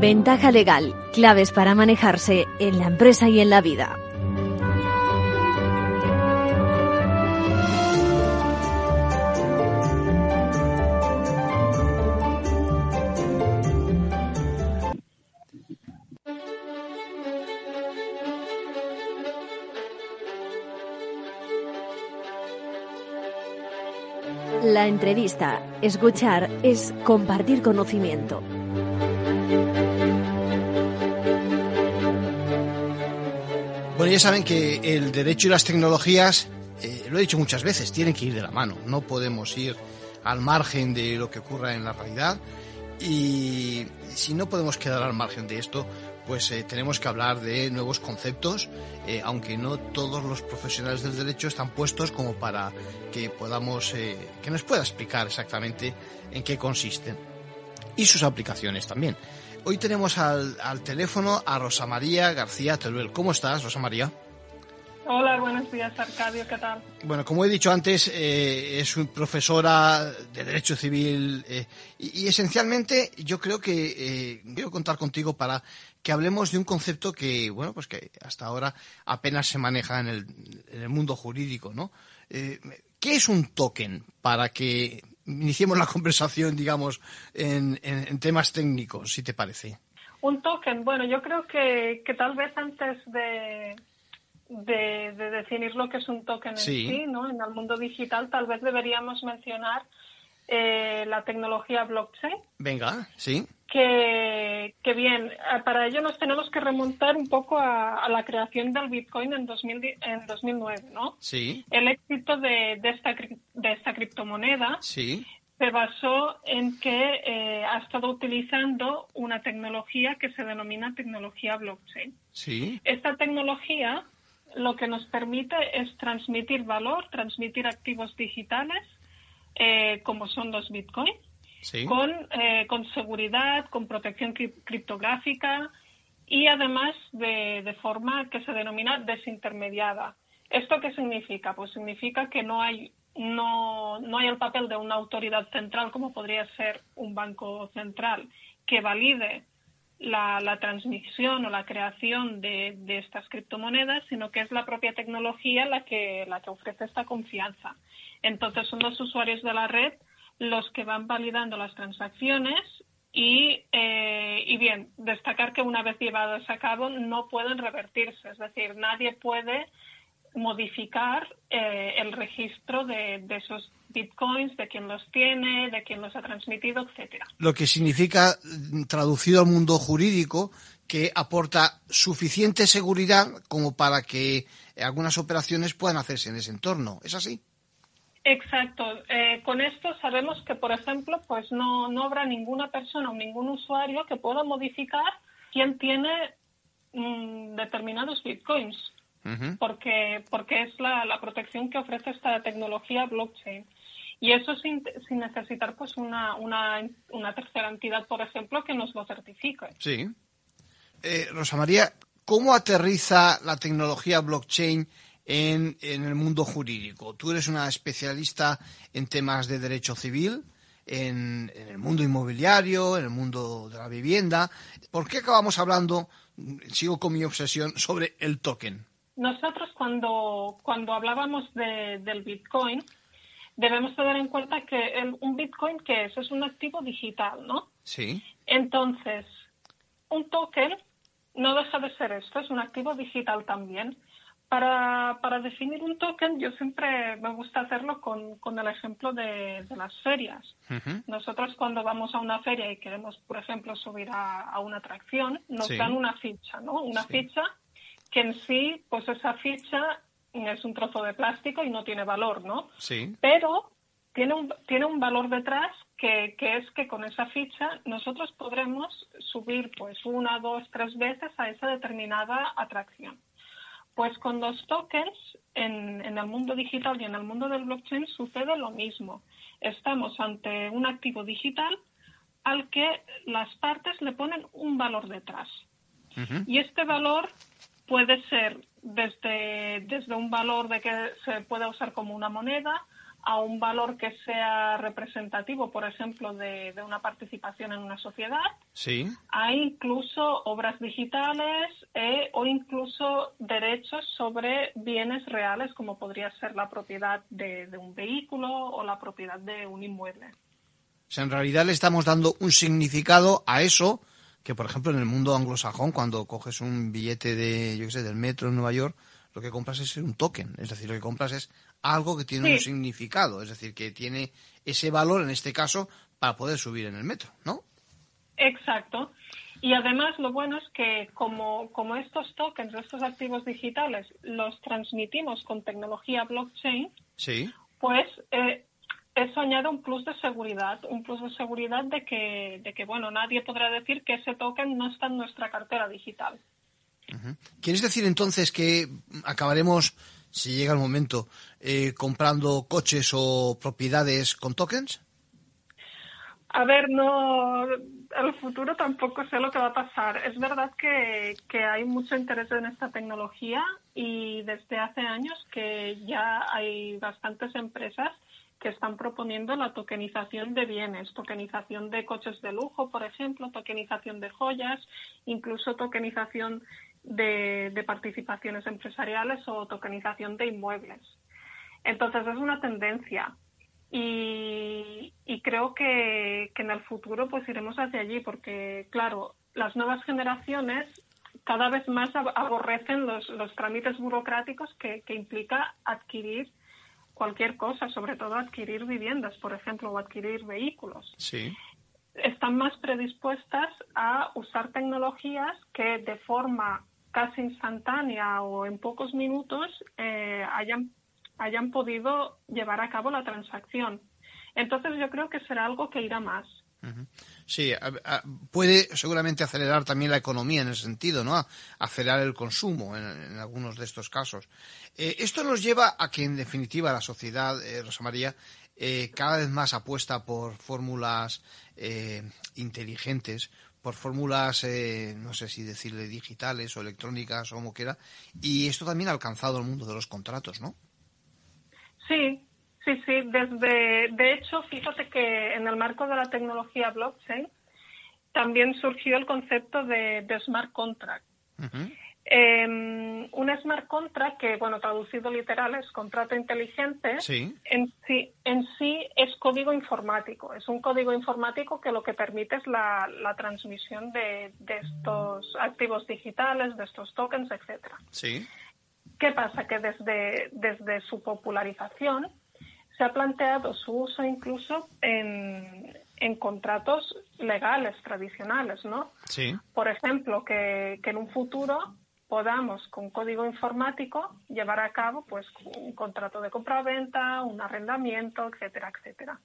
Ventaja legal, claves para manejarse en la empresa y en la vida. La entrevista, escuchar, es compartir conocimiento. Bueno, ya saben que el derecho y las tecnologías, eh, lo he dicho muchas veces, tienen que ir de la mano. No podemos ir al margen de lo que ocurra en la realidad. Y si no podemos quedar al margen de esto, pues eh, tenemos que hablar de nuevos conceptos, eh, aunque no todos los profesionales del derecho están puestos como para que podamos, que nos pueda explicar exactamente en qué consisten y sus aplicaciones también. Hoy tenemos al, teléfono a Rosa María García Teruel. ¿Cómo estás, Rosa María? Hola, buenos días, Arcadio, ¿qué tal? Bueno, como he dicho antes, eh, es profesora de Derecho Civil eh, y, esencialmente yo creo que eh, quiero contar contigo para que hablemos de un concepto que, bueno, pues que hasta ahora apenas se maneja en el, en el mundo jurídico, ¿no? ¿Qué es un token para que iniciemos la conversación, digamos, en, temas técnicos, si te parece. Un token, bueno, yo creo que, que tal vez antes de, de, definir lo que es un token en sí, ¿no? En el mundo digital, tal vez deberíamos mencionar eh, la tecnología blockchain. Venga, sí. Que, que, bien, eh, para ello nos tenemos que remontar un poco a, la creación del Bitcoin en, 2000, en 2009, ¿no? Sí. El éxito de, de, esta, de esta criptomoneda sí. se basó en que eh, ha estado utilizando una tecnología que se denomina tecnología blockchain. Sí. Esta tecnología lo que nos permite es transmitir valor, transmitir activos digitales, eh, como son los bitcoins, con, eh, con seguridad, con protección criptográfica y además de, de forma que se denomina desintermediada. ¿Esto qué significa? Pues significa que no hay no, no hay el papel de una autoridad central como podría ser un banco central que valide la, la transmisión o la creación de, de, estas criptomonedas, sino que es la propia tecnología la que, la que ofrece esta confianza. Entonces son los usuarios de la red los que van validando las transacciones y, eh, y bien, destacar que una vez llevadas a cabo no pueden revertirse, es decir, nadie puede modificar eh, el registro de, de, esos bitcoins, de quién los tiene, de quién los ha transmitido, etcétera. Lo que significa, traducido al mundo jurídico, que aporta suficiente seguridad como para que algunas operaciones puedan hacerse en ese entorno. ¿Es así? Exacto. Eh, con esto sabemos que, por ejemplo, pues no, no habrá ninguna persona o ningún usuario que pueda modificar quién tiene mm, determinados bitcoins, porque, porque es la, la, protección que ofrece esta tecnología blockchain. Y eso sin, sin necesitar pues una, una, una, tercera entidad, por ejemplo, que nos lo certifique. Sí. Eh, Rosa María, ¿cómo aterriza la tecnología blockchain en, en, el mundo jurídico. Tú eres una especialista en temas de derecho civil, en, en, el mundo inmobiliario, en el mundo de la vivienda. ¿Por qué acabamos hablando, sigo con mi obsesión, sobre el token? Nosotros cuando, cuando hablábamos de, del Bitcoin, debemos tener en cuenta que el, un Bitcoin, ¿qué es? Es un activo digital, ¿no? Sí. Entonces, un token no deja de ser esto, es un activo digital también. Para, para, definir un token, yo siempre me gusta hacerlo con, con el ejemplo de, de las ferias. Nosotros cuando vamos a una feria y queremos, por ejemplo, subir a, a una atracción, nos dan una ficha, ¿no? Una ficha que en sí, pues esa ficha es un trozo de plástico y no tiene valor, ¿no? Sí. Pero tiene un, tiene un valor detrás que, que es que con esa ficha nosotros podremos subir pues una, dos, tres veces a esa determinada atracción. Pues con los tokens en, en, el mundo digital y en el mundo del blockchain sucede lo mismo. Estamos ante un activo digital al que las partes le ponen un valor detrás. Y este valor puede ser desde, desde un valor de que se pueda usar como una moneda a un valor que sea representativo, por ejemplo, de, una participación en una sociedad. Sí. Hay incluso obras digitales eh, o incluso derechos sobre bienes reales, como podría ser la propiedad de, un vehículo o la propiedad de un inmueble. O sea, en realidad le estamos dando un significado a eso que, por ejemplo, en el mundo anglosajón, cuando coges un billete de, yo qué sé, del metro en Nueva York, lo que compras es un token. Es decir, lo que compras es algo que tiene un significado, es decir, que tiene ese valor, en este caso, para poder subir en el metro, ¿no? Exacto. Y además lo bueno es que como, como estos tokens, estos activos digitales, los transmitimos con tecnología blockchain, sí. pues eh, eso añade un plus de seguridad, un plus de seguridad de que, de que, bueno, nadie podrá decir que ese token no está en nuestra cartera digital. ¿Quieres decir entonces que acabaremos si llega el momento, eh, comprando coches o propiedades con tokens? A ver, no, el futuro tampoco sé lo que va a pasar. Es verdad que, que, hay mucho interés en esta tecnología y desde hace años que ya hay bastantes empresas que están proponiendo la tokenización de bienes, tokenización de coches de lujo, por ejemplo, tokenización de joyas, incluso tokenización de, participaciones empresariales o tokenización de inmuebles. Entonces es una tendencia y, creo que, en el futuro pues iremos hacia allí porque, claro, las nuevas generaciones cada vez más aborrecen los, trámites burocráticos que, que, implica adquirir cualquier cosa, sobre todo adquirir viviendas, por ejemplo, o adquirir vehículos. Sí. Están más predispuestas a usar tecnologías que de forma instantánea o en pocos minutos eh, hayan, hayan podido llevar a cabo la transacción. Entonces yo creo que será algo que irá más. Sí, puede seguramente acelerar también la economía en ese sentido, ¿no? Acelerar el consumo en, algunos de estos casos. Eh, esto nos lleva a que, en definitiva, la sociedad, eh, Rosa María, cada vez más apuesta por fórmulas inteligentes, por fórmulas, eh, no sé si decirle digitales o electrónicas o como quiera, y esto también ha alcanzado el mundo de los contratos, ¿no? Sí, sí, sí. Desde, de hecho, fíjate que en el marco de la tecnología blockchain también surgió el concepto de, smart contract. Eh, un smart contract, que bueno, traducido literal es contrato inteligente, En, sí, en sí es código informático. Es un código informático que lo que permite es la, transmisión de, estos activos digitales, de estos tokens, etcétera. Sí. ¿Qué pasa? Que desde, desde su popularización se ha planteado su uso incluso en, en contratos legales tradicionales, ¿no? Sí. Por ejemplo, que, que en un futuro podamos con código informático llevar a cabo pues un contrato de compra-venta, un arrendamiento, etcétera, etcétera.